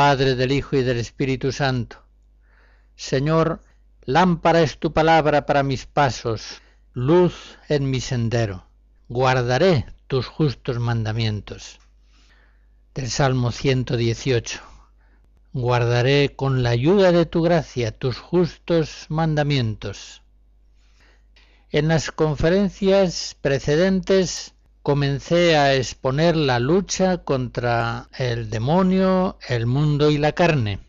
Padre, del Hijo y del Espíritu Santo. Señor, lámpara es tu palabra para mis pasos, luz en mi sendero. Guardaré tus justos mandamientos. Del Salmo 118. Guardaré con la ayuda de tu gracia tus justos mandamientos. En las conferencias precedentes comencé a exponer la lucha contra el demonio, el mundo y la carne.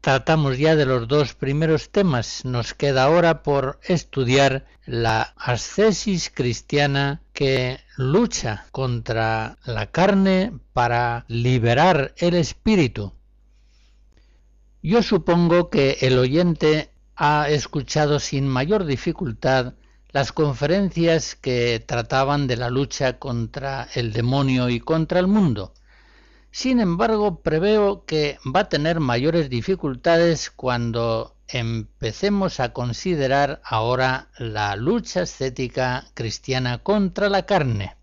Tratamos ya de los dos primeros temas, nos queda ahora por estudiar la ascesis cristiana que lucha contra la carne para liberar el espíritu. Yo supongo que el oyente ha escuchado sin mayor dificultad las conferencias que trataban de la lucha contra el demonio y contra el mundo. Sin embargo, preveo que va a tener mayores dificultades cuando empecemos a considerar ahora la lucha estética cristiana contra la carne.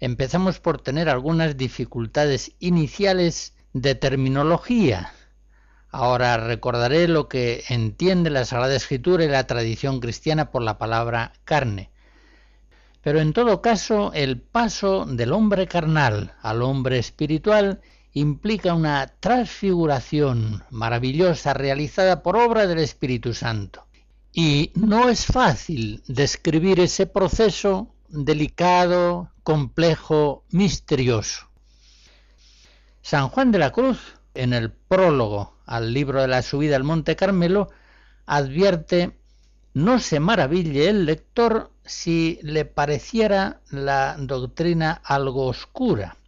Empezamos por tener algunas dificultades iniciales de terminología, Ahora recordaré lo que entiende la Sagrada Escritura y la tradición cristiana por la palabra carne. Pero en todo caso, el paso del hombre carnal al hombre espiritual implica una transfiguración maravillosa realizada por obra del Espíritu Santo. Y no es fácil describir ese proceso delicado, complejo, misterioso. San Juan de la Cruz, en el prólogo al libro de la subida al Monte Carmelo, advierte no se maraville el lector si le pareciera la doctrina algo oscura.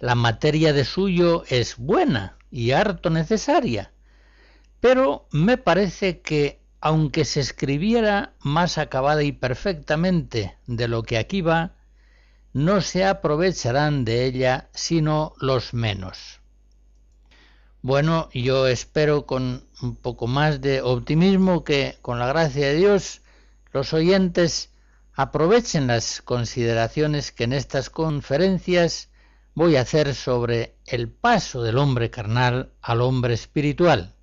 La materia de suyo es buena y harto necesaria, pero me parece que aunque se escribiera más acabada y perfectamente de lo que aquí va, no se aprovecharán de ella sino los menos. Bueno, yo espero con un poco más de optimismo que con la gracia de Dios los oyentes aprovechen las consideraciones que en estas conferencias voy a hacer sobre el paso del hombre carnal al hombre espiritual.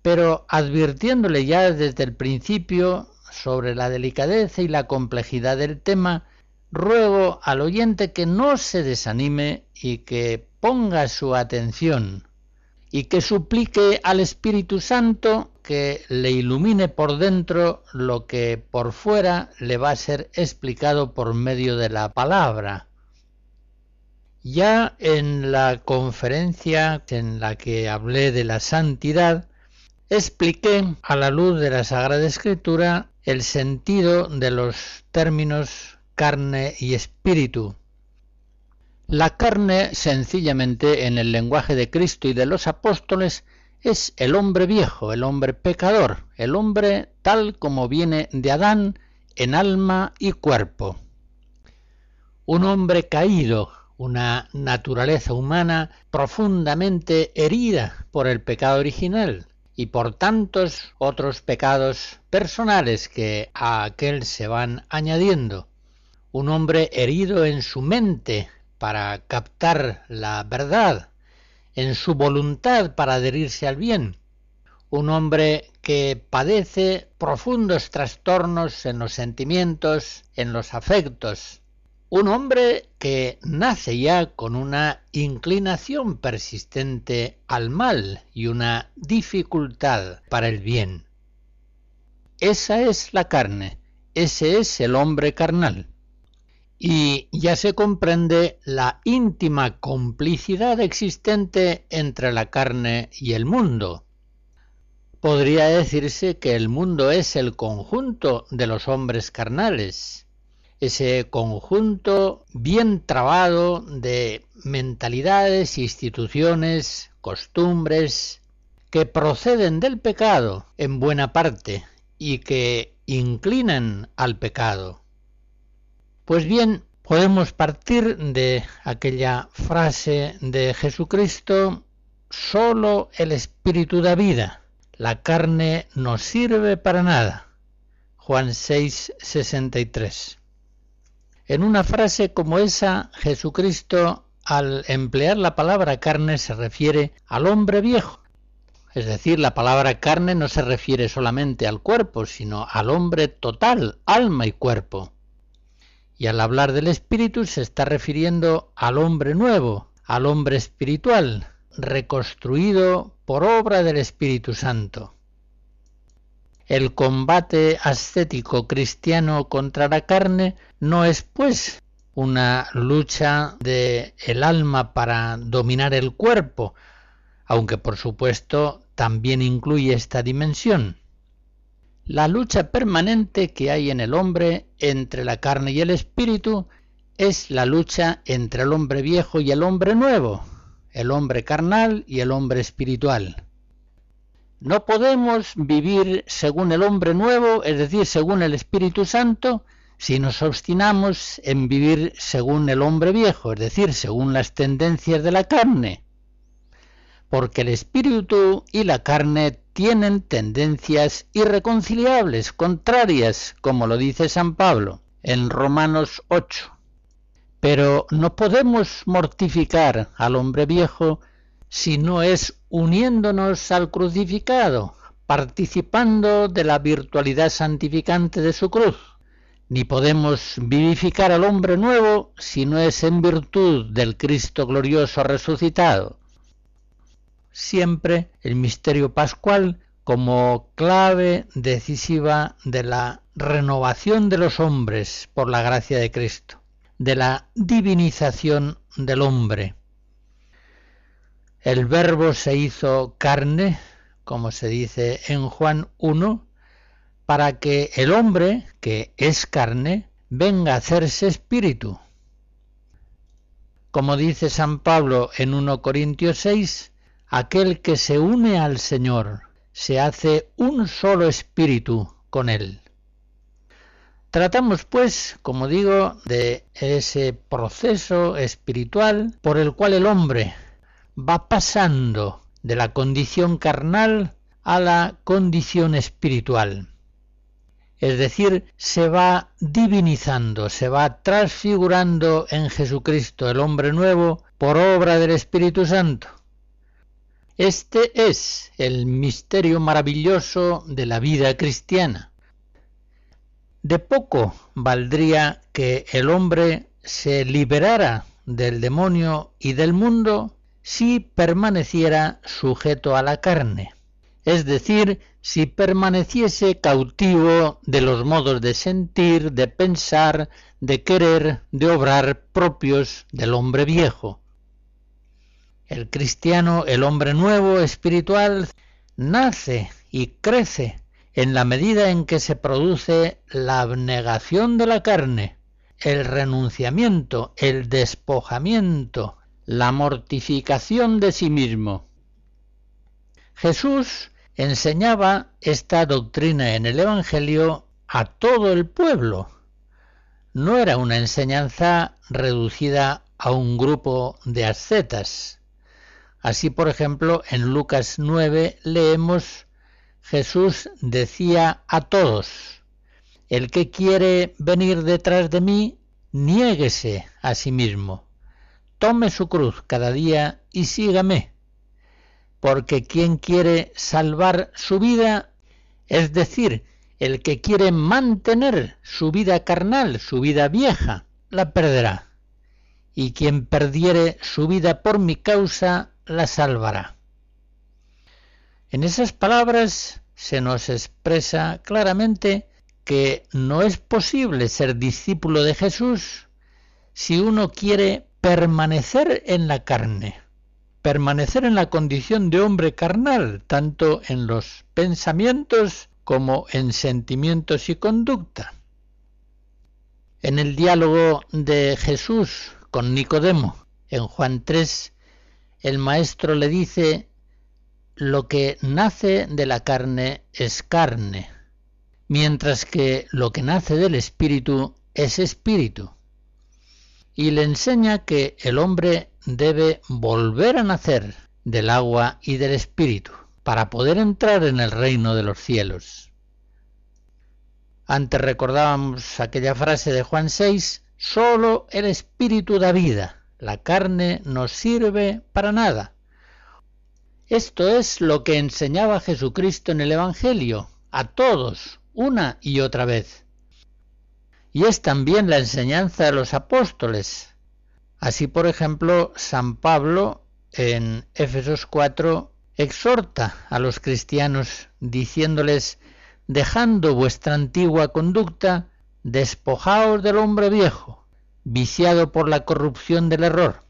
Pero advirtiéndole ya desde el principio sobre la delicadeza y la complejidad del tema, ruego al oyente que no se desanime y que ponga su atención y que suplique al Espíritu Santo que le ilumine por dentro lo que por fuera le va a ser explicado por medio de la palabra. Ya en la conferencia en la que hablé de la santidad, expliqué a la luz de la Sagrada Escritura el sentido de los términos carne y espíritu, la carne, sencillamente, en el lenguaje de Cristo y de los apóstoles, es el hombre viejo, el hombre pecador, el hombre tal como viene de Adán en alma y cuerpo. Un hombre caído, una naturaleza humana profundamente herida por el pecado original y por tantos otros pecados personales que a aquel se van añadiendo. Un hombre herido en su mente para captar la verdad, en su voluntad para adherirse al bien. Un hombre que padece profundos trastornos en los sentimientos, en los afectos. Un hombre que nace ya con una inclinación persistente al mal y una dificultad para el bien. Esa es la carne, ese es el hombre carnal y ya se comprende la íntima complicidad existente entre la carne y el mundo. Podría decirse que el mundo es el conjunto de los hombres carnales, ese conjunto bien trabado de mentalidades, instituciones, costumbres, que proceden del pecado en buena parte y que inclinan al pecado. Pues bien, podemos partir de aquella frase de Jesucristo, solo el Espíritu da vida, la carne no sirve para nada. Juan 6, 63. En una frase como esa, Jesucristo, al emplear la palabra carne, se refiere al hombre viejo. Es decir, la palabra carne no se refiere solamente al cuerpo, sino al hombre total, alma y cuerpo. Y al hablar del espíritu se está refiriendo al hombre nuevo, al hombre espiritual, reconstruido por obra del Espíritu Santo. El combate ascético cristiano contra la carne no es pues una lucha de el alma para dominar el cuerpo, aunque por supuesto también incluye esta dimensión. La lucha permanente que hay en el hombre entre la carne y el espíritu es la lucha entre el hombre viejo y el hombre nuevo, el hombre carnal y el hombre espiritual. No podemos vivir según el hombre nuevo, es decir, según el Espíritu Santo, si nos obstinamos en vivir según el hombre viejo, es decir, según las tendencias de la carne. Porque el espíritu y la carne tienen tendencias irreconciliables, contrarias, como lo dice San Pablo en Romanos 8. Pero no podemos mortificar al hombre viejo si no es uniéndonos al crucificado, participando de la virtualidad santificante de su cruz. Ni podemos vivificar al hombre nuevo si no es en virtud del Cristo glorioso resucitado. Siempre el misterio pascual como clave decisiva de la renovación de los hombres por la gracia de Cristo, de la divinización del hombre, el verbo se hizo carne, como se dice en Juan 1, para que el hombre, que es carne, venga a hacerse espíritu. Como dice San Pablo en 1 Corintios 6, aquel que se une al Señor se hace un solo espíritu con él. Tratamos, pues, como digo, de ese proceso espiritual por el cual el hombre va pasando de la condición carnal a la condición espiritual. Es decir, se va divinizando, se va transfigurando en Jesucristo el hombre nuevo por obra del Espíritu Santo. Este es el misterio maravilloso de la vida cristiana. De poco valdría que el hombre se liberara del demonio y del mundo si permaneciera sujeto a la carne, es decir, si permaneciese cautivo de los modos de sentir, de pensar, de querer, de obrar propios del hombre viejo. El cristiano, el hombre nuevo, espiritual, nace y crece en la medida en que se produce la abnegación de la carne, el renunciamiento, el despojamiento, la mortificación de sí mismo. Jesús enseñaba esta doctrina en el Evangelio a todo el pueblo. No era una enseñanza reducida a un grupo de ascetas. Así, por ejemplo, en Lucas 9 leemos Jesús decía a todos, el que quiere venir detrás de mí, niéguese a sí mismo. Tome su cruz cada día y sígame, porque quien quiere salvar su vida, es decir, el que quiere mantener su vida carnal, su vida vieja, la perderá, y quien perdiere su vida por mi causa, la salvará. En esas palabras se nos expresa claramente que no es posible ser discípulo de Jesús si uno quiere permanecer en la carne, permanecer en la condición de hombre carnal, tanto en los pensamientos como en sentimientos y conducta. En el diálogo de Jesús con Nicodemo, en Juan 3, el maestro le dice, lo que nace de la carne es carne, mientras que lo que nace del espíritu es espíritu. Y le enseña que el hombre debe volver a nacer del agua y del espíritu para poder entrar en el reino de los cielos. Antes recordábamos aquella frase de Juan 6, solo el espíritu da vida, la carne no sirve para nada. Esto es lo que enseñaba Jesucristo en el Evangelio, a todos, una y otra vez. Y es también la enseñanza de los apóstoles. Así, por ejemplo, San Pablo en Éfesos 4 exhorta a los cristianos diciéndoles, dejando vuestra antigua conducta, despojaos del hombre viejo, viciado por la corrupción del error.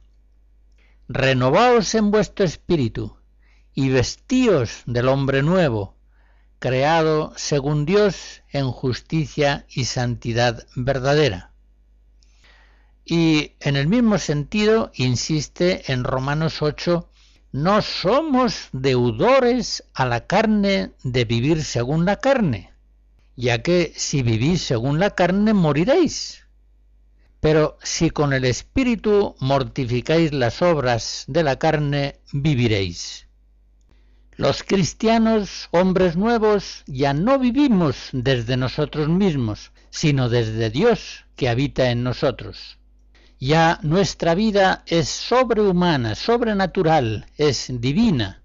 Renovaos en vuestro espíritu y vestíos del hombre nuevo, creado según Dios en justicia y santidad verdadera. Y en el mismo sentido insiste en Romanos 8, no somos deudores a la carne de vivir según la carne, ya que si vivís según la carne moriréis. Pero si con el Espíritu mortificáis las obras de la carne, viviréis. Los cristianos, hombres nuevos, ya no vivimos desde nosotros mismos, sino desde Dios que habita en nosotros. Ya nuestra vida es sobrehumana, sobrenatural, es divina.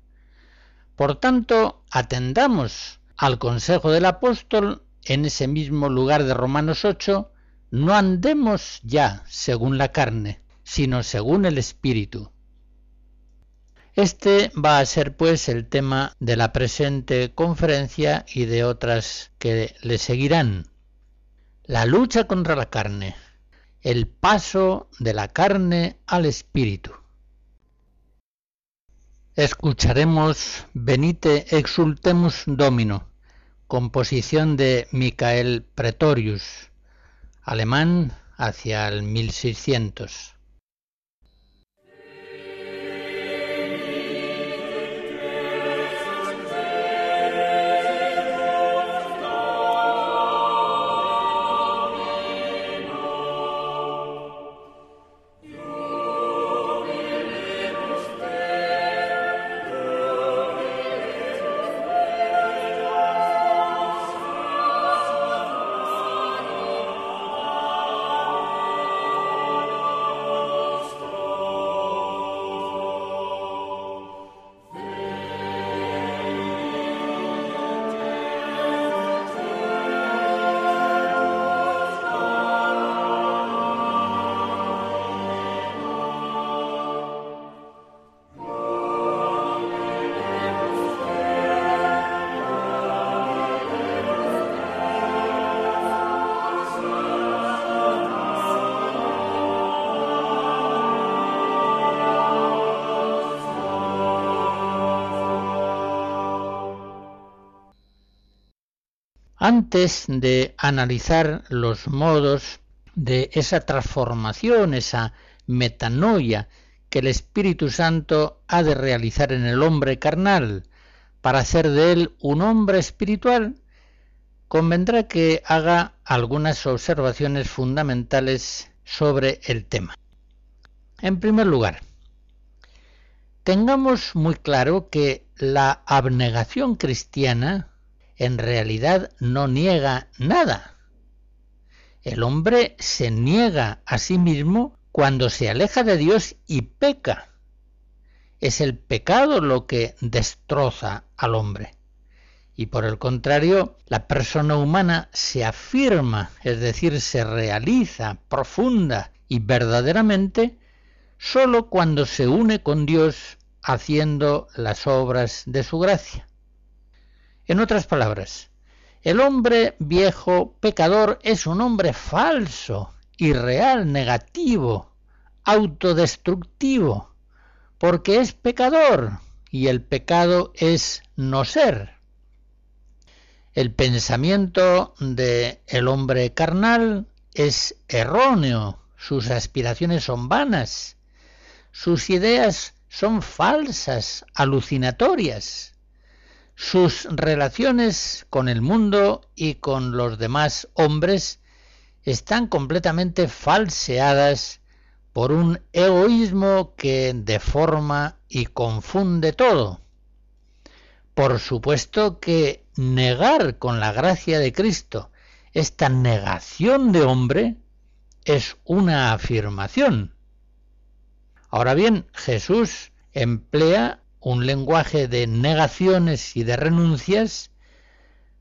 Por tanto, atendamos al consejo del apóstol en ese mismo lugar de Romanos 8, no andemos ya según la carne, sino según el Espíritu. Este va a ser pues el tema de la presente conferencia y de otras que le seguirán. La lucha contra la carne, el paso de la carne al espíritu. Escucharemos Venite exultemus domino, composición de Michael Pretorius, alemán hacia el 1600. Antes de analizar los modos de esa transformación, esa metanoia que el Espíritu Santo ha de realizar en el hombre carnal para hacer de él un hombre espiritual, convendrá que haga algunas observaciones fundamentales sobre el tema. En primer lugar, tengamos muy claro que la abnegación cristiana en realidad no niega nada. El hombre se niega a sí mismo cuando se aleja de Dios y peca. Es el pecado lo que destroza al hombre. Y por el contrario, la persona humana se afirma, es decir, se realiza profunda y verdaderamente sólo cuando se une con Dios haciendo las obras de su gracia. En otras palabras, el hombre viejo pecador es un hombre falso, irreal, negativo, autodestructivo, porque es pecador y el pecado es no ser. El pensamiento de el hombre carnal es erróneo, sus aspiraciones son vanas, sus ideas son falsas, alucinatorias, sus relaciones con el mundo y con los demás hombres están completamente falseadas por un egoísmo que deforma y confunde todo. Por supuesto que negar con la gracia de Cristo esta negación de hombre es una afirmación. Ahora bien, Jesús emplea un lenguaje de negaciones y de renuncias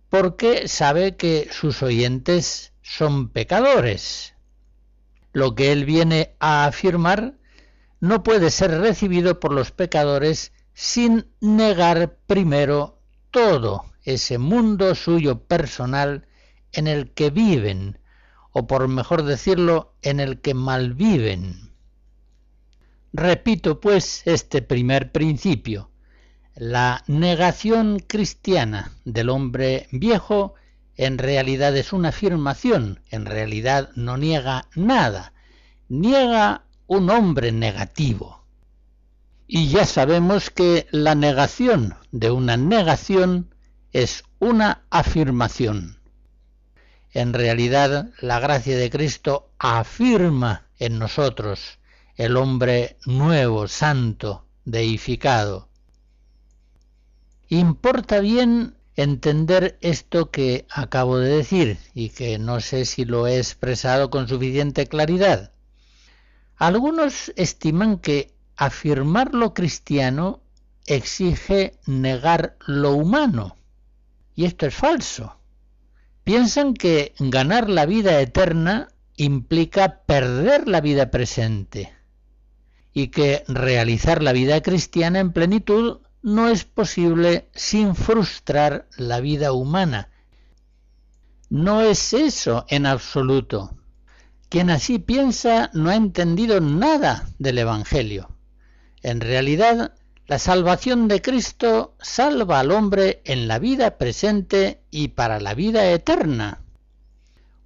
porque sabe que sus oyentes son pecadores. Lo que él viene a afirmar no puede ser recibido por los pecadores sin negar primero todo ese mundo suyo personal en el que viven, o por mejor decirlo, en el que malviven. Repito pues este primer principio. La negación cristiana del hombre viejo en realidad es una afirmación, en realidad no niega nada, niega un hombre negativo. Y ya sabemos que la negación de una negación es una afirmación. En realidad, la gracia de Cristo afirma en nosotros el hombre nuevo, santo, deificado. Importa bien entender esto que acabo de decir y que no sé si lo he expresado con suficiente claridad. Algunos estiman que afirmar lo cristiano exige negar lo humano. Y esto es falso. Piensan que ganar la vida eterna implica perder la vida presente y que realizar la vida cristiana en plenitud no es posible sin frustrar la vida humana. No es eso en absoluto. Quien así piensa no ha entendido nada del Evangelio. En realidad, la salvación de Cristo salva al hombre en la vida presente y para la vida eterna.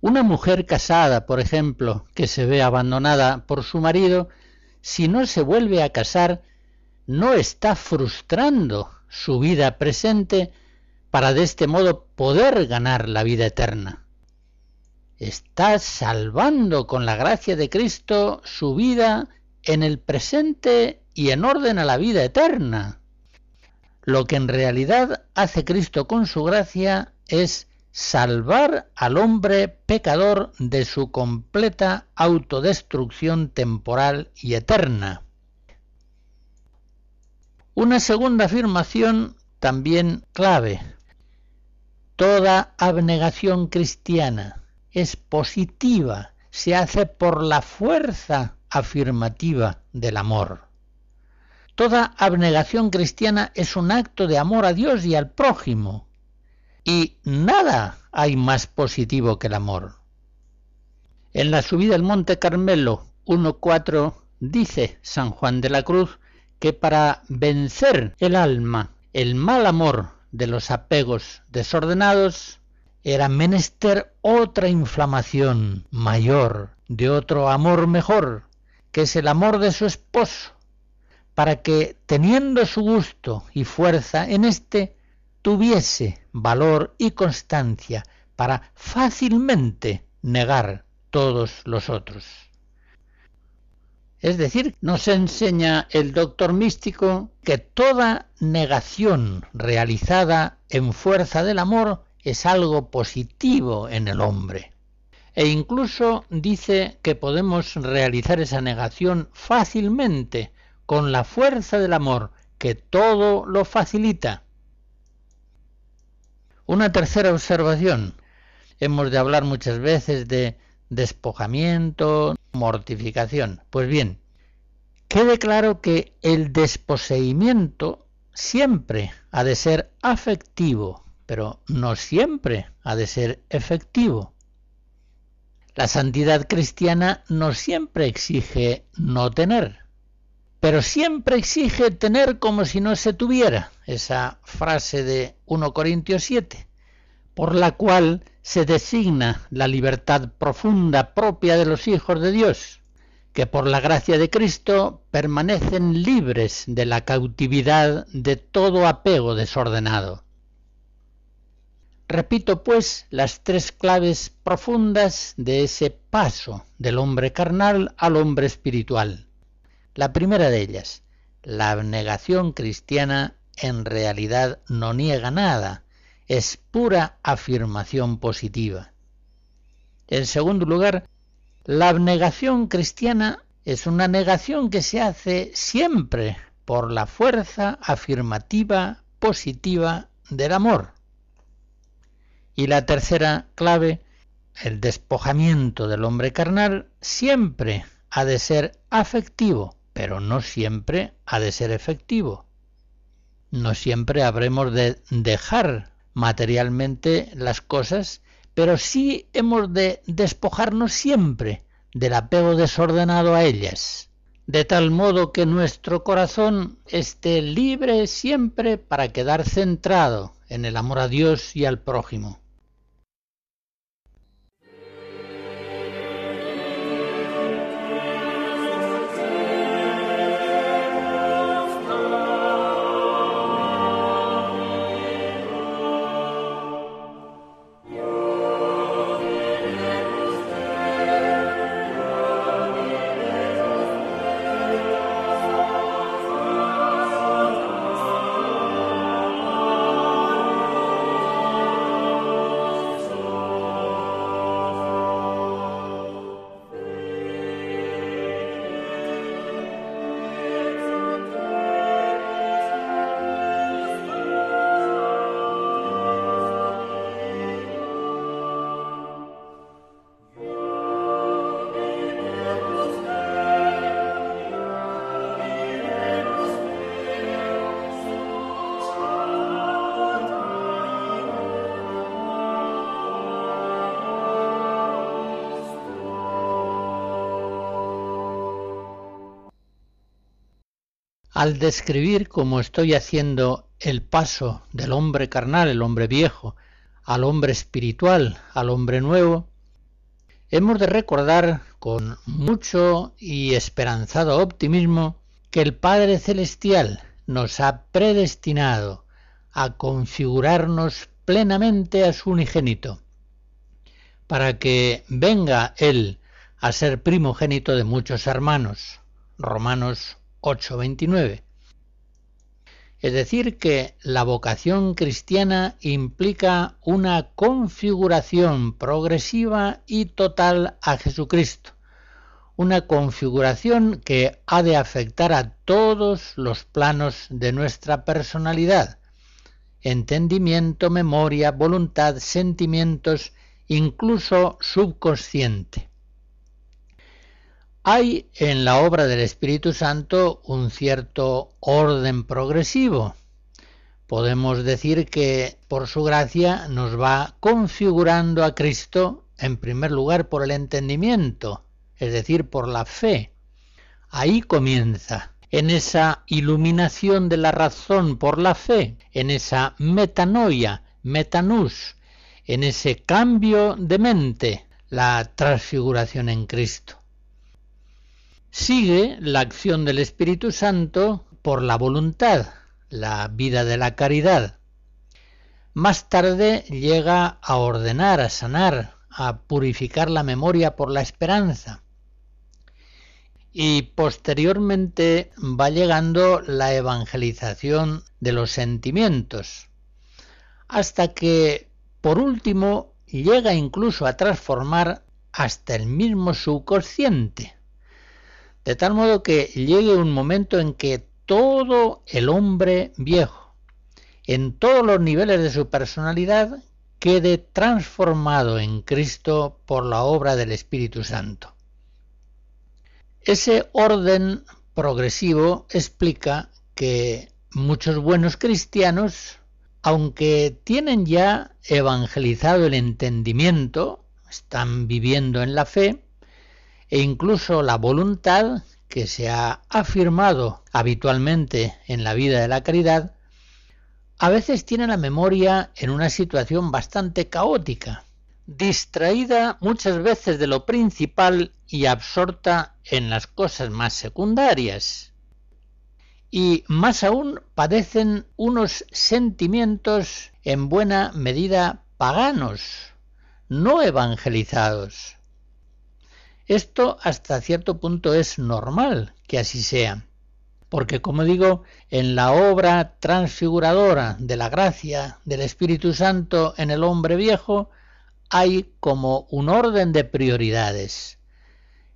Una mujer casada, por ejemplo, que se ve abandonada por su marido, si no se vuelve a casar, no está frustrando su vida presente para de este modo poder ganar la vida eterna. Está salvando con la gracia de Cristo su vida en el presente y en orden a la vida eterna. Lo que en realidad hace Cristo con su gracia es salvar al hombre pecador de su completa autodestrucción temporal y eterna. Una segunda afirmación también clave. Toda abnegación cristiana es positiva, se hace por la fuerza afirmativa del amor. Toda abnegación cristiana es un acto de amor a Dios y al prójimo. Y nada hay más positivo que el amor. En la subida al Monte Carmelo 1.4 dice San Juan de la Cruz que para vencer el alma, el mal amor de los apegos desordenados, era menester otra inflamación mayor, de otro amor mejor, que es el amor de su esposo, para que, teniendo su gusto y fuerza en éste, tuviese valor y constancia para fácilmente negar todos los otros. Es decir, nos enseña el doctor místico que toda negación realizada en fuerza del amor es algo positivo en el hombre. E incluso dice que podemos realizar esa negación fácilmente con la fuerza del amor que todo lo facilita. Una tercera observación. Hemos de hablar muchas veces de despojamiento, mortificación. Pues bien, quede claro que el desposeimiento siempre ha de ser afectivo, pero no siempre ha de ser efectivo. La santidad cristiana no siempre exige no tener pero siempre exige tener como si no se tuviera, esa frase de 1 Corintios 7, por la cual se designa la libertad profunda propia de los hijos de Dios, que por la gracia de Cristo permanecen libres de la cautividad de todo apego desordenado. Repito pues las tres claves profundas de ese paso del hombre carnal al hombre espiritual. La primera de ellas, la abnegación cristiana en realidad no niega nada, es pura afirmación positiva. En segundo lugar, la abnegación cristiana es una negación que se hace siempre por la fuerza afirmativa positiva del amor. Y la tercera clave, el despojamiento del hombre carnal, siempre ha de ser afectivo, pero no siempre ha de ser efectivo. No siempre habremos de dejar materialmente las cosas, pero sí hemos de despojarnos siempre del apego desordenado a ellas, de tal modo que nuestro corazón esté libre siempre para quedar centrado en el amor a Dios y al prójimo. Al describir como estoy haciendo el paso del hombre carnal, el hombre viejo, al hombre espiritual, al hombre nuevo, hemos de recordar con mucho y esperanzado optimismo que el Padre Celestial nos ha predestinado a configurarnos plenamente a su unigénito, para que venga Él a ser primogénito de muchos hermanos. Romanos 8.29. Es decir, que la vocación cristiana implica una configuración progresiva y total a Jesucristo, una configuración que ha de afectar a todos los planos de nuestra personalidad, entendimiento, memoria, voluntad, sentimientos, incluso subconsciente. Hay en la obra del Espíritu Santo un cierto orden progresivo. Podemos decir que por su gracia nos va configurando a Cristo en primer lugar por el entendimiento, es decir, por la fe. Ahí comienza, en esa iluminación de la razón por la fe, en esa metanoia, metanus, en ese cambio de mente, la transfiguración en Cristo sigue la acción del Espíritu Santo por la voluntad, la vida de la caridad. Más tarde llega a ordenar, a sanar, a purificar la memoria por la esperanza. Y posteriormente va llegando la evangelización de los sentimientos, hasta que, por último, llega incluso a transformar hasta el mismo subconsciente de tal modo que llegue un momento en que todo el hombre viejo, en todos los niveles de su personalidad, quede transformado en Cristo por la obra del Espíritu Santo. Ese orden progresivo explica que muchos buenos cristianos, aunque tienen ya evangelizado el entendimiento, están viviendo en la fe, e incluso la voluntad que se ha afirmado habitualmente en la vida de la caridad, a veces tiene la memoria en una situación bastante caótica, distraída muchas veces de lo principal y absorta en las cosas más secundarias. Y más aún padecen unos sentimientos en buena medida paganos, no evangelizados. Esto hasta cierto punto es normal que así sea, porque como digo, en la obra transfiguradora de la gracia del Espíritu Santo en el hombre viejo hay como un orden de prioridades.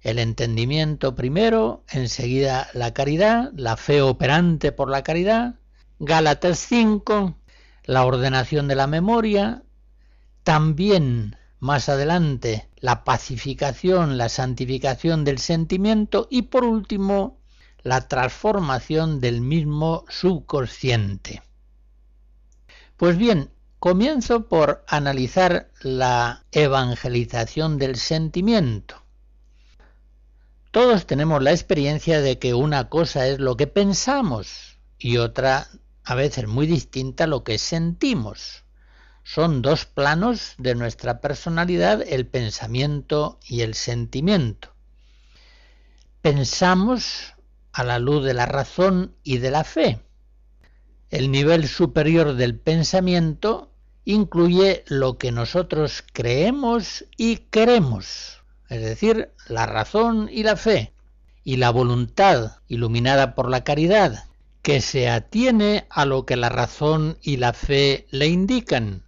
El entendimiento primero, enseguida la caridad, la fe operante por la caridad, Gálatas 5, la ordenación de la memoria, también más adelante la pacificación, la santificación del sentimiento y por último la transformación del mismo subconsciente. Pues bien, comienzo por analizar la evangelización del sentimiento. Todos tenemos la experiencia de que una cosa es lo que pensamos y otra a veces muy distinta lo que sentimos. Son dos planos de nuestra personalidad, el pensamiento y el sentimiento. Pensamos a la luz de la razón y de la fe. El nivel superior del pensamiento incluye lo que nosotros creemos y queremos, es decir, la razón y la fe, y la voluntad iluminada por la caridad, que se atiene a lo que la razón y la fe le indican.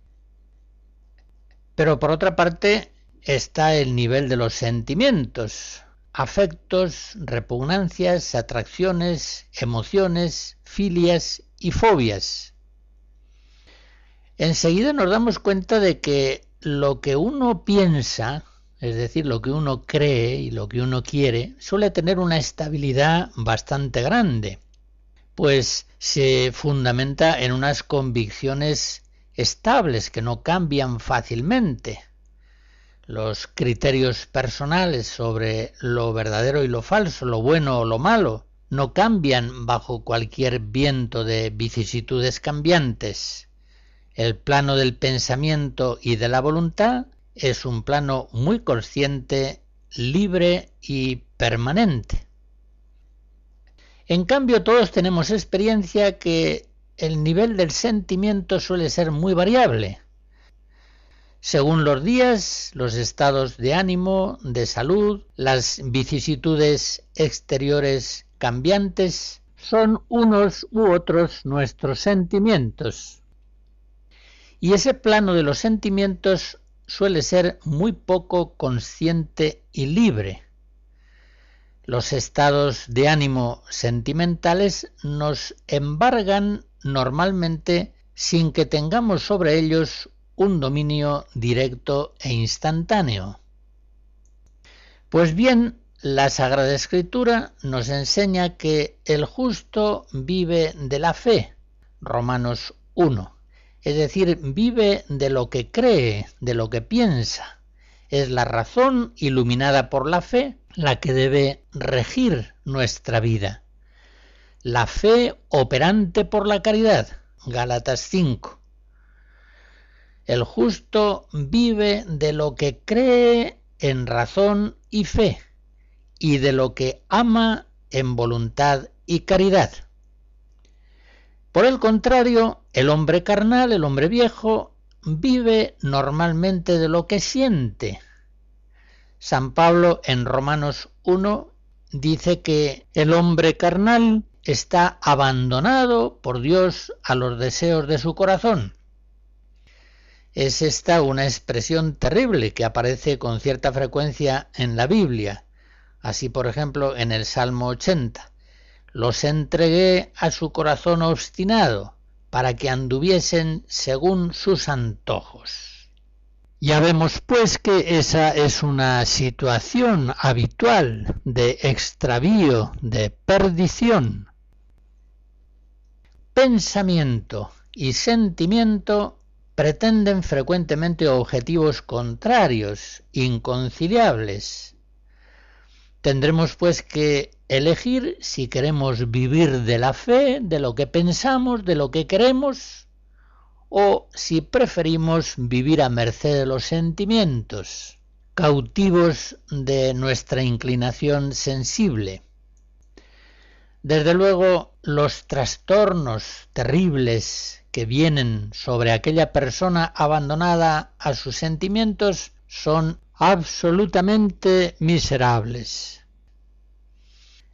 Pero por otra parte está el nivel de los sentimientos, afectos, repugnancias, atracciones, emociones, filias y fobias. Enseguida nos damos cuenta de que lo que uno piensa, es decir, lo que uno cree y lo que uno quiere, suele tener una estabilidad bastante grande, pues se fundamenta en unas convicciones estables que no cambian fácilmente los criterios personales sobre lo verdadero y lo falso, lo bueno o lo malo, no cambian bajo cualquier viento de vicisitudes cambiantes. El plano del pensamiento y de la voluntad es un plano muy consciente, libre y permanente. En cambio, todos tenemos experiencia que el nivel del sentimiento suele ser muy variable según los días, los estados de ánimo, de salud, las vicisitudes exteriores cambiantes, son unos u otros nuestros sentimientos. Y ese plano de los sentimientos suele ser muy poco consciente y libre. Los estados de ánimo sentimentales nos embargan normalmente sin que tengamos sobre ellos un dominio directo e instantáneo. Pues bien, la Sagrada Escritura nos enseña que el justo vive de la fe, Romanos 1, es decir, vive de lo que cree, de lo que piensa. Es la razón iluminada por la fe la que debe regir nuestra vida. La fe operante por la caridad, Gálatas 5. El justo vive de lo que cree en razón y fe, y de lo que ama en voluntad y caridad. Por el contrario, el hombre carnal, el hombre viejo, vive normalmente de lo que siente. San Pablo en Romanos 1 dice que el hombre carnal está abandonado por Dios a los deseos de su corazón es esta una expresión terrible que aparece con cierta frecuencia en la Biblia. Así, por ejemplo, en el Salmo 80. Los entregué a su corazón obstinado, para que anduviesen según sus antojos. Ya vemos pues que esa es una situación habitual de extravío, de perdición. Pensamiento y sentimiento pretenden frecuentemente objetivos contrarios, inconciliables. Tendremos pues que elegir si queremos vivir de la fe, de lo que pensamos, de lo que queremos, o si preferimos vivir a merced de los sentimientos, cautivos de nuestra inclinación sensible. Desde luego, los trastornos terribles que vienen sobre aquella persona abandonada a sus sentimientos son absolutamente miserables.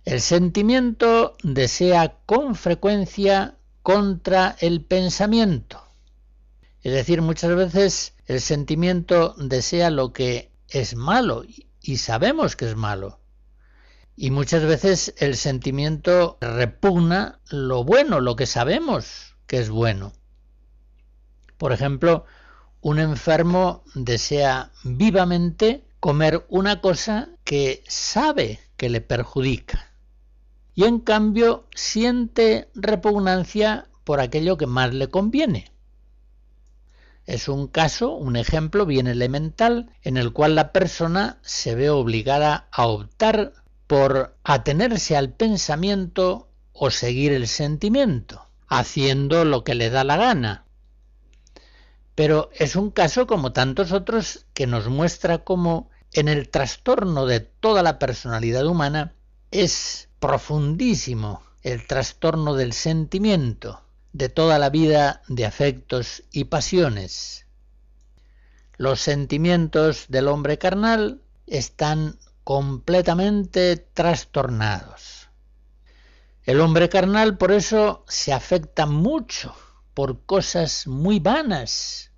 El sentimiento desea con frecuencia contra el pensamiento. Es decir, muchas veces el sentimiento desea lo que es malo y sabemos que es malo. Y muchas veces el sentimiento repugna lo bueno, lo que sabemos que es bueno. Por ejemplo, un enfermo desea vivamente comer una cosa que sabe que le perjudica y en cambio siente repugnancia por aquello que más le conviene. Es un caso, un ejemplo bien elemental en el cual la persona se ve obligada a optar por atenerse al pensamiento o seguir el sentimiento, haciendo lo que le da la gana. Pero es un caso como tantos otros que nos muestra cómo en el trastorno de toda la personalidad humana es profundísimo el trastorno del sentimiento, de toda la vida de afectos y pasiones. Los sentimientos del hombre carnal están completamente trastornados. El hombre carnal por eso se afecta mucho por cosas muy vanas,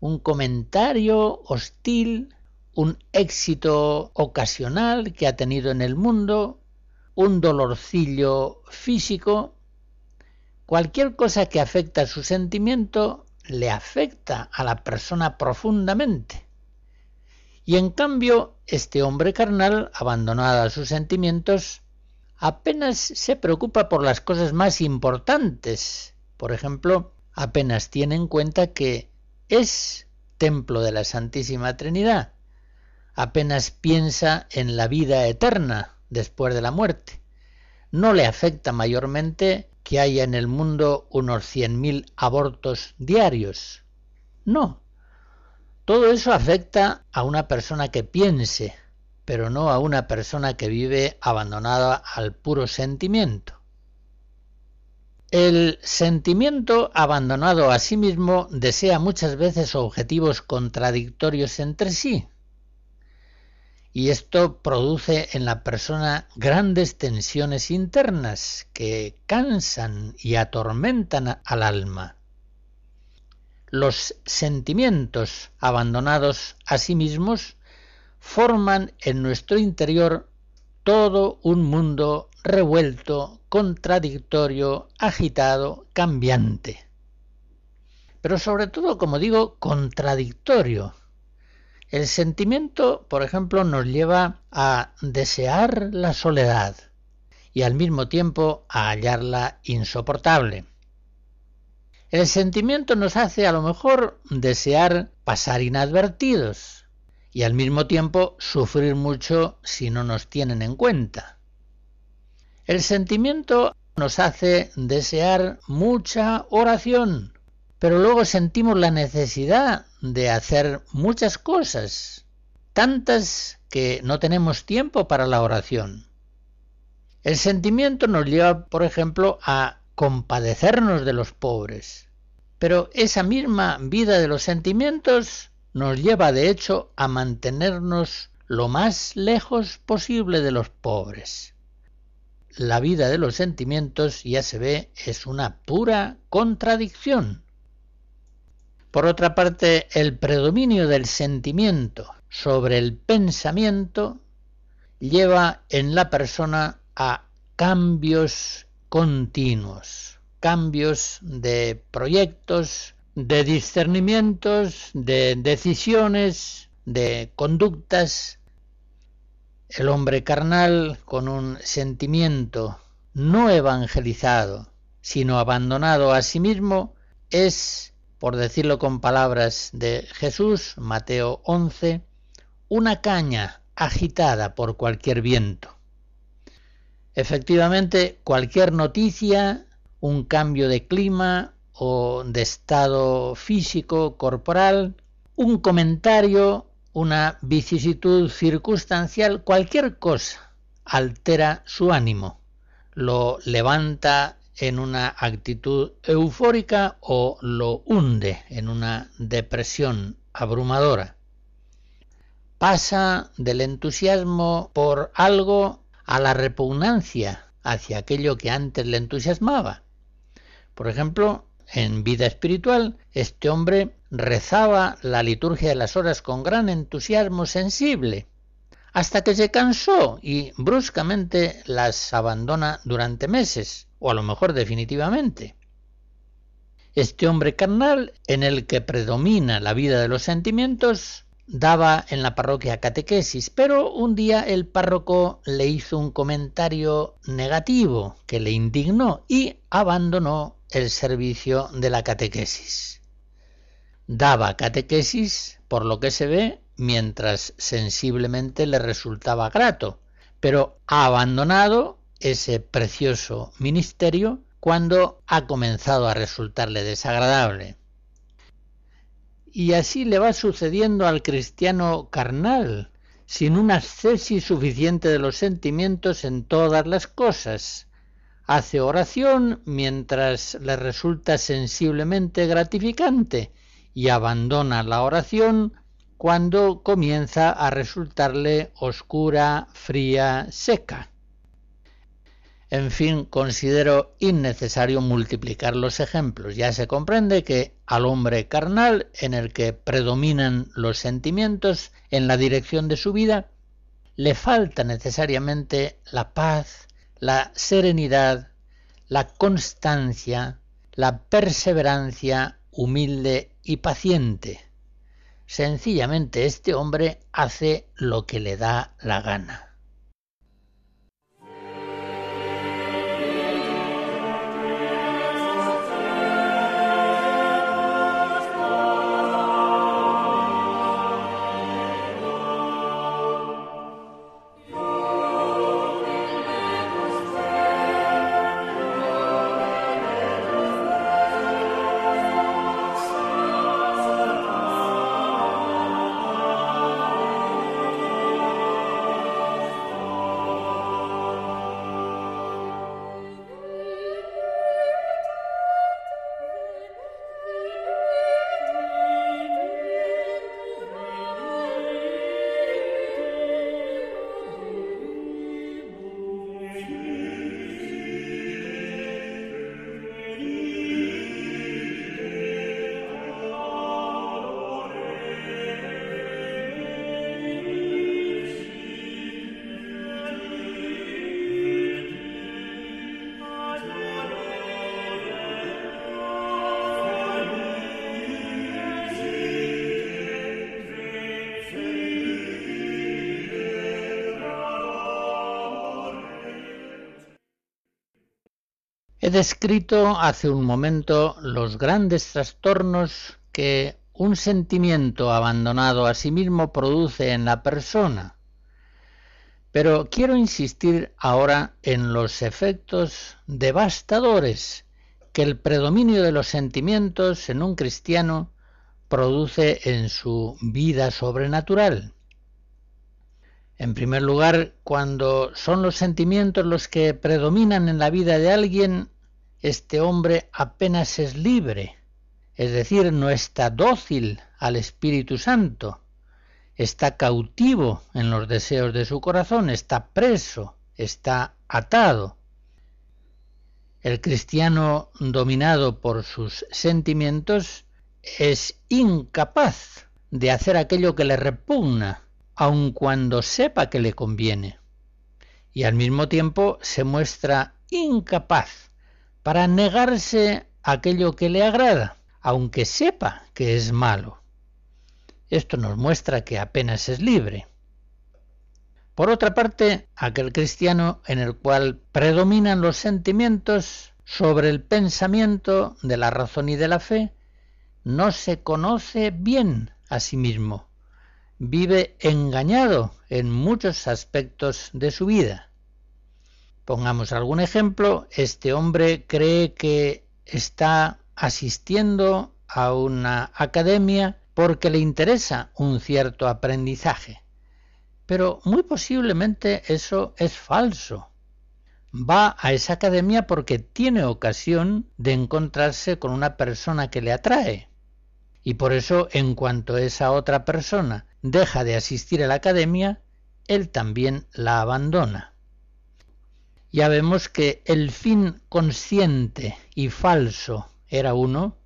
un comentario hostil, un éxito ocasional que ha tenido en el mundo, un dolorcillo físico, cualquier cosa que afecta a su sentimiento le afecta a la persona profundamente. Y en cambio, este hombre carnal, abandonado a sus sentimientos, apenas se preocupa por las cosas más importantes. Por ejemplo, apenas tiene en cuenta que es templo de la Santísima Trinidad. Apenas piensa en la vida eterna después de la muerte. No le afecta mayormente que haya en el mundo unos 100.000 abortos diarios. No, todo eso afecta a una persona que piense, pero no a una persona que vive abandonada al puro sentimiento. El sentimiento abandonado a sí mismo desea muchas veces objetivos contradictorios entre sí. Y esto produce en la persona grandes tensiones internas que cansan y atormentan al alma los sentimientos abandonados a sí mismos forman en nuestro interior todo un mundo revuelto, contradictorio, agitado, cambiante. Pero sobre todo, como digo, contradictorio. El sentimiento, por ejemplo, nos lleva a desear la soledad y al mismo tiempo a hallarla insoportable. El sentimiento nos hace a lo mejor desear pasar inadvertidos y al mismo tiempo sufrir mucho si no nos tienen en cuenta. El sentimiento nos hace desear mucha oración, pero luego sentimos la necesidad de hacer muchas cosas, tantas que no tenemos tiempo para la oración. El sentimiento nos lleva, por ejemplo, a compadecernos de los pobres. Pero esa misma vida de los sentimientos nos lleva de hecho a mantenernos lo más lejos posible de los pobres. La vida de los sentimientos, ya se ve, es una pura contradicción. Por otra parte, el predominio del sentimiento sobre el pensamiento lleva en la persona a cambios continuos, cambios de proyectos, de discernimientos, de decisiones, de conductas. El hombre carnal con un sentimiento no evangelizado, sino abandonado a sí mismo, es, por decirlo con palabras de Jesús, Mateo 11, una caña agitada por cualquier viento. Efectivamente, cualquier noticia, un cambio de clima, o de estado físico, corporal, un comentario, una vicisitud circunstancial, cualquier cosa altera su ánimo, lo levanta en una actitud eufórica o lo hunde en una depresión abrumadora. Pasa del entusiasmo por algo a la repugnancia hacia aquello que antes le entusiasmaba. Por ejemplo, en vida espiritual, este hombre rezaba la liturgia de las horas con gran entusiasmo sensible, hasta que se cansó y bruscamente las abandona durante meses, o a lo mejor definitivamente. Este hombre carnal, en el que predomina la vida de los sentimientos, daba en la parroquia catequesis, pero un día el párroco le hizo un comentario negativo que le indignó y abandonó el servicio de la catequesis. Daba catequesis, por lo que se ve, mientras sensiblemente le resultaba grato, pero ha abandonado ese precioso ministerio cuando ha comenzado a resultarle desagradable. Y así le va sucediendo al cristiano carnal, sin una ascesis suficiente de los sentimientos en todas las cosas. Hace oración mientras le resulta sensiblemente gratificante y abandona la oración cuando comienza a resultarle oscura, fría, seca. En fin, considero innecesario multiplicar los ejemplos. Ya se comprende que al hombre carnal, en el que predominan los sentimientos en la dirección de su vida, le falta necesariamente la paz, la serenidad, la constancia, la perseverancia humilde y paciente. Sencillamente este hombre hace lo que le da la gana. Descrito hace un momento los grandes trastornos que un sentimiento abandonado a sí mismo produce en la persona. Pero quiero insistir ahora en los efectos devastadores que el predominio de los sentimientos en un cristiano produce en su vida sobrenatural. En primer lugar, cuando son los sentimientos los que predominan en la vida de alguien, este hombre apenas es libre, es decir, no está dócil al Espíritu Santo, está cautivo en los deseos de su corazón, está preso, está atado. El cristiano dominado por sus sentimientos es incapaz de hacer aquello que le repugna, aun cuando sepa que le conviene. Y al mismo tiempo se muestra incapaz para negarse aquello que le agrada, aunque sepa que es malo. Esto nos muestra que apenas es libre. Por otra parte, aquel cristiano en el cual predominan los sentimientos sobre el pensamiento de la razón y de la fe, no se conoce bien a sí mismo, vive engañado en muchos aspectos de su vida. Pongamos algún ejemplo, este hombre cree que está asistiendo a una academia porque le interesa un cierto aprendizaje. Pero muy posiblemente eso es falso. Va a esa academia porque tiene ocasión de encontrarse con una persona que le atrae. Y por eso, en cuanto esa otra persona deja de asistir a la academia, él también la abandona. Ya vemos que el fin consciente y falso era uno,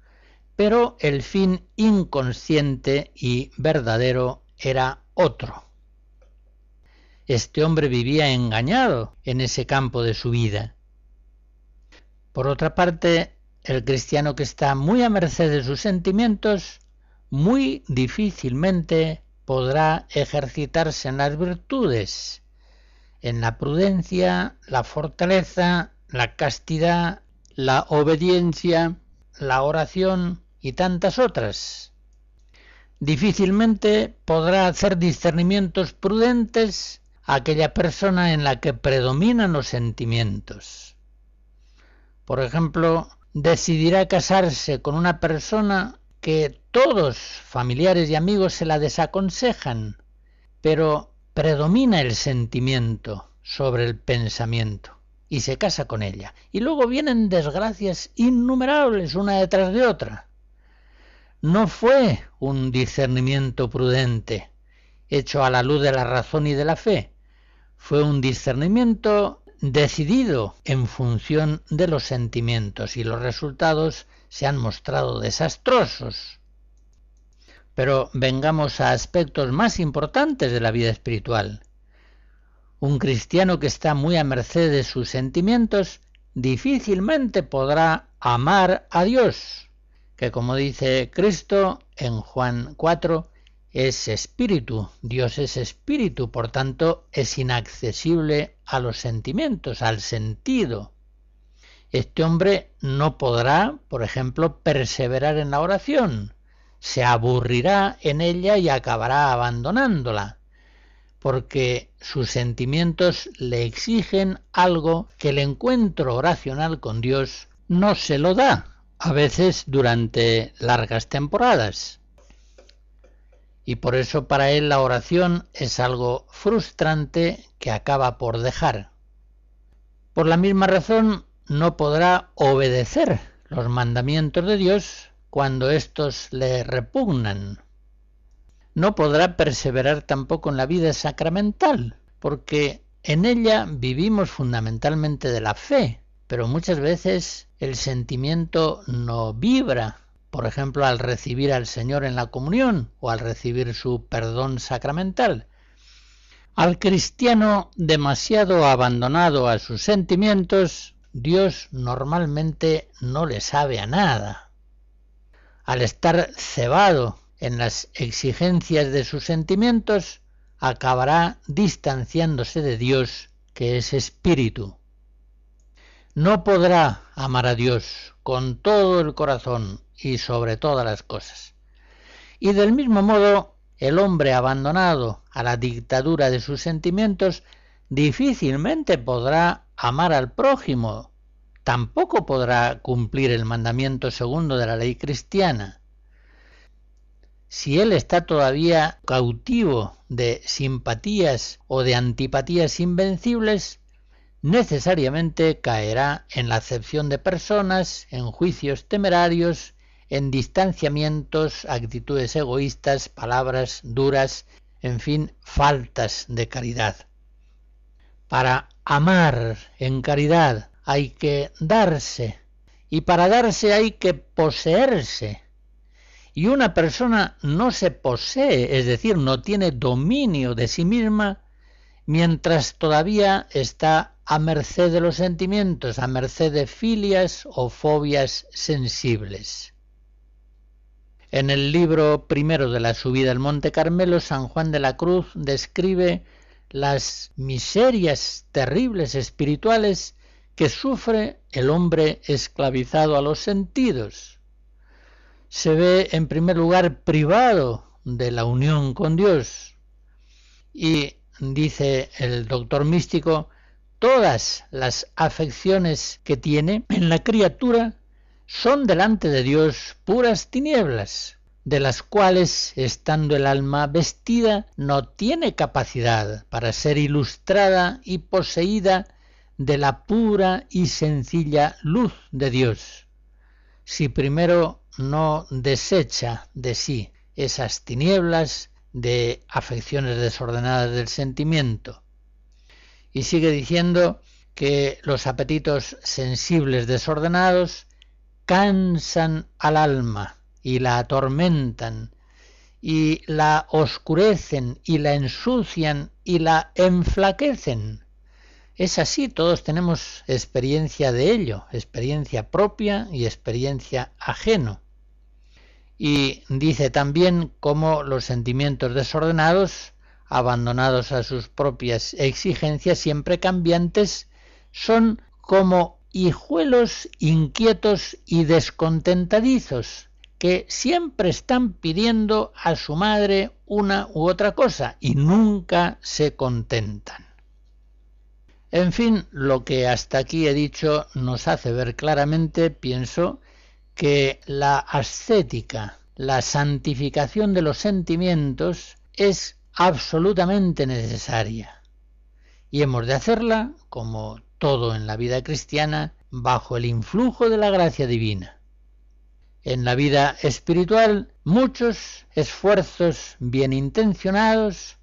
pero el fin inconsciente y verdadero era otro. Este hombre vivía engañado en ese campo de su vida. Por otra parte, el cristiano que está muy a merced de sus sentimientos, muy difícilmente podrá ejercitarse en las virtudes, en la prudencia, la fortaleza, la castidad, la obediencia, la oración y tantas otras. Difícilmente podrá hacer discernimientos prudentes aquella persona en la que predominan los sentimientos. Por ejemplo, decidirá casarse con una persona que todos, familiares y amigos, se la desaconsejan, pero predomina el sentimiento sobre el pensamiento y se casa con ella. Y luego vienen desgracias innumerables una detrás de otra. No fue un discernimiento prudente, hecho a la luz de la razón y de la fe, fue un discernimiento decidido en función de los sentimientos y los resultados se han mostrado desastrosos. Pero vengamos a aspectos más importantes de la vida espiritual. Un cristiano que está muy a merced de sus sentimientos difícilmente podrá amar a Dios, que como dice Cristo en Juan 4, es espíritu, Dios es espíritu, por tanto es inaccesible a los sentimientos, al sentido. Este hombre no podrá, por ejemplo, perseverar en la oración, se aburrirá en ella y acabará abandonándola, porque sus sentimientos le exigen algo que el encuentro oracional con Dios no se lo da, a veces durante largas temporadas y por eso para él la oración es algo frustrante que acaba por dejar. Por la misma razón no podrá obedecer los mandamientos de Dios cuando éstos le repugnan. No podrá perseverar tampoco en la vida sacramental, porque en ella vivimos fundamentalmente de la fe, pero muchas veces el sentimiento no vibra por ejemplo, al recibir al Señor en la comunión o al recibir su perdón sacramental. Al cristiano demasiado abandonado a sus sentimientos, Dios normalmente no le sabe a nada. Al estar cebado en las exigencias de sus sentimientos, acabará distanciándose de Dios, que es espíritu. No podrá amar a Dios con todo el corazón y sobre todas las cosas. Y del mismo modo, el hombre abandonado a la dictadura de sus sentimientos difícilmente podrá amar al prójimo, tampoco podrá cumplir el mandamiento segundo de la ley cristiana. Si él está todavía cautivo de simpatías o de antipatías invencibles, necesariamente caerá en la acepción de personas, en juicios temerarios en distanciamientos, actitudes egoístas, palabras duras, en fin, faltas de caridad. Para amar en caridad hay que darse y para darse hay que poseerse. Y una persona no se posee, es decir, no tiene dominio de sí misma mientras todavía está a merced de los sentimientos, a merced de filias o fobias sensibles. En el libro primero de la subida al Monte Carmelo, San Juan de la Cruz describe las miserias terribles espirituales que sufre el hombre esclavizado a los sentidos. Se ve en primer lugar privado de la unión con Dios y dice el doctor místico, todas las afecciones que tiene en la criatura son delante de Dios puras tinieblas, de las cuales, estando el alma vestida, no tiene capacidad para ser ilustrada y poseída de la pura y sencilla luz de Dios, si primero no desecha de sí esas tinieblas de afecciones desordenadas del sentimiento. Y sigue diciendo que los apetitos sensibles desordenados cansan al alma y la atormentan y la oscurecen y la ensucian y la enflaquecen. Es así, todos tenemos experiencia de ello, experiencia propia y experiencia ajeno. Y dice también cómo los sentimientos desordenados, abandonados a sus propias exigencias siempre cambiantes, son como hijuelos inquietos y descontentadizos, que siempre están pidiendo a su madre una u otra cosa y nunca se contentan. En fin, lo que hasta aquí he dicho nos hace ver claramente, pienso, que la ascética, la santificación de los sentimientos es absolutamente necesaria. Y hemos de hacerla, como todo en la vida cristiana bajo el influjo de la gracia divina. En la vida espiritual muchos esfuerzos bien intencionados,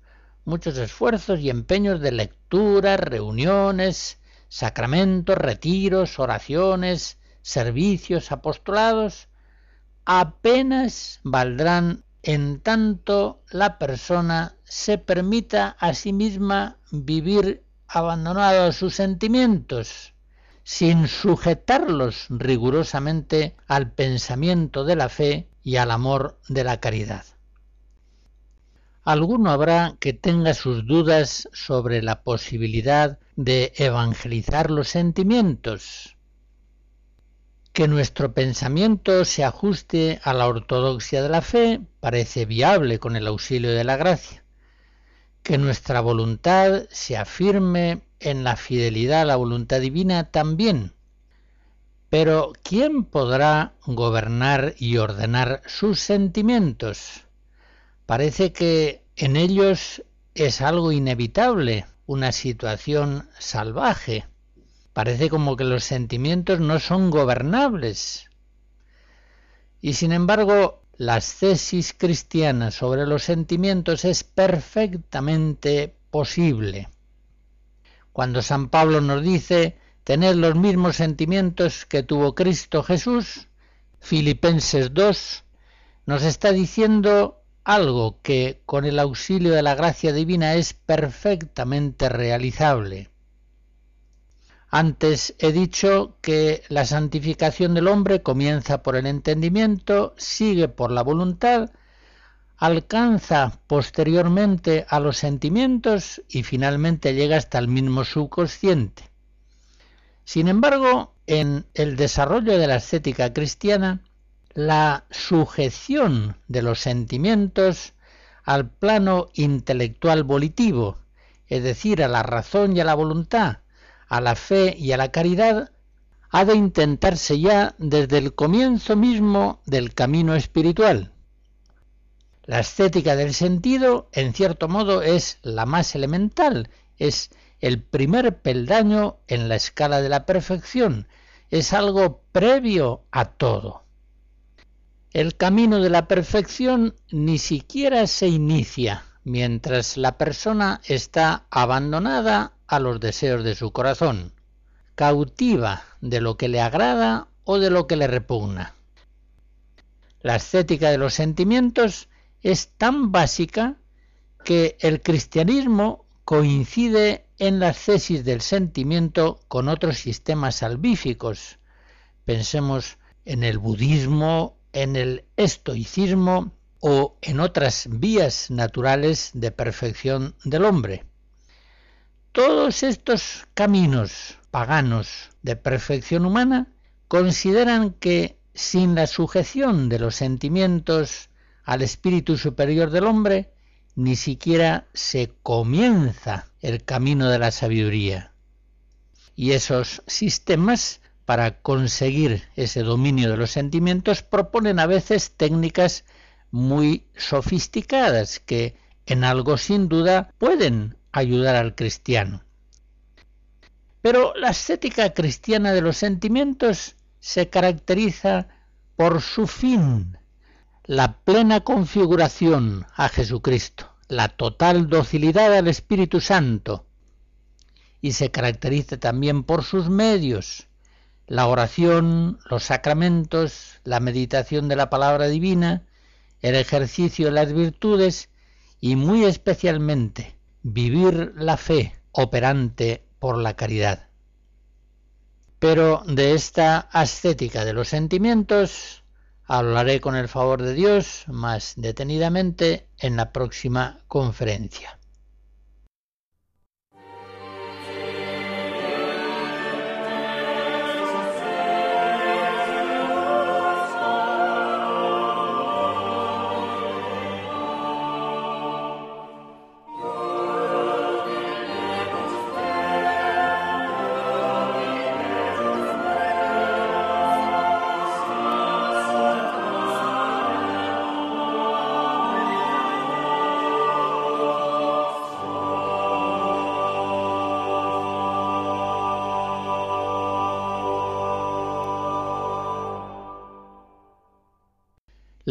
muchos esfuerzos y empeños de lectura, reuniones, sacramentos, retiros, oraciones, servicios, apostolados, apenas valdrán en tanto la persona se permita a sí misma vivir abandonado a sus sentimientos, sin sujetarlos rigurosamente al pensamiento de la fe y al amor de la caridad. Alguno habrá que tenga sus dudas sobre la posibilidad de evangelizar los sentimientos, que nuestro pensamiento se ajuste a la ortodoxia de la fe parece viable con el auxilio de la gracia que nuestra voluntad se afirme en la fidelidad a la voluntad divina también. Pero ¿quién podrá gobernar y ordenar sus sentimientos? Parece que en ellos es algo inevitable, una situación salvaje. Parece como que los sentimientos no son gobernables. Y sin embargo, las tesis cristianas sobre los sentimientos es perfectamente posible. Cuando San Pablo nos dice tener los mismos sentimientos que tuvo Cristo Jesús, Filipenses 2, nos está diciendo algo que con el auxilio de la gracia divina es perfectamente realizable. Antes he dicho que la santificación del hombre comienza por el entendimiento, sigue por la voluntad, alcanza posteriormente a los sentimientos y finalmente llega hasta el mismo subconsciente. Sin embargo, en el desarrollo de la estética cristiana, la sujeción de los sentimientos al plano intelectual volitivo, es decir, a la razón y a la voluntad, a la fe y a la caridad ha de intentarse ya desde el comienzo mismo del camino espiritual. La estética del sentido, en cierto modo, es la más elemental, es el primer peldaño en la escala de la perfección, es algo previo a todo. El camino de la perfección ni siquiera se inicia mientras la persona está abandonada a los deseos de su corazón, cautiva de lo que le agrada o de lo que le repugna. La estética de los sentimientos es tan básica que el cristianismo coincide en las tesis del sentimiento con otros sistemas salvíficos. Pensemos en el budismo, en el estoicismo o en otras vías naturales de perfección del hombre. Todos estos caminos paganos de perfección humana consideran que sin la sujeción de los sentimientos al espíritu superior del hombre, ni siquiera se comienza el camino de la sabiduría. Y esos sistemas para conseguir ese dominio de los sentimientos proponen a veces técnicas muy sofisticadas que en algo sin duda pueden ayudar al cristiano. Pero la estética cristiana de los sentimientos se caracteriza por su fin, la plena configuración a Jesucristo, la total docilidad al Espíritu Santo, y se caracteriza también por sus medios, la oración, los sacramentos, la meditación de la palabra divina, el ejercicio de las virtudes y muy especialmente vivir la fe operante por la caridad. Pero de esta ascética de los sentimientos hablaré con el favor de Dios más detenidamente en la próxima conferencia.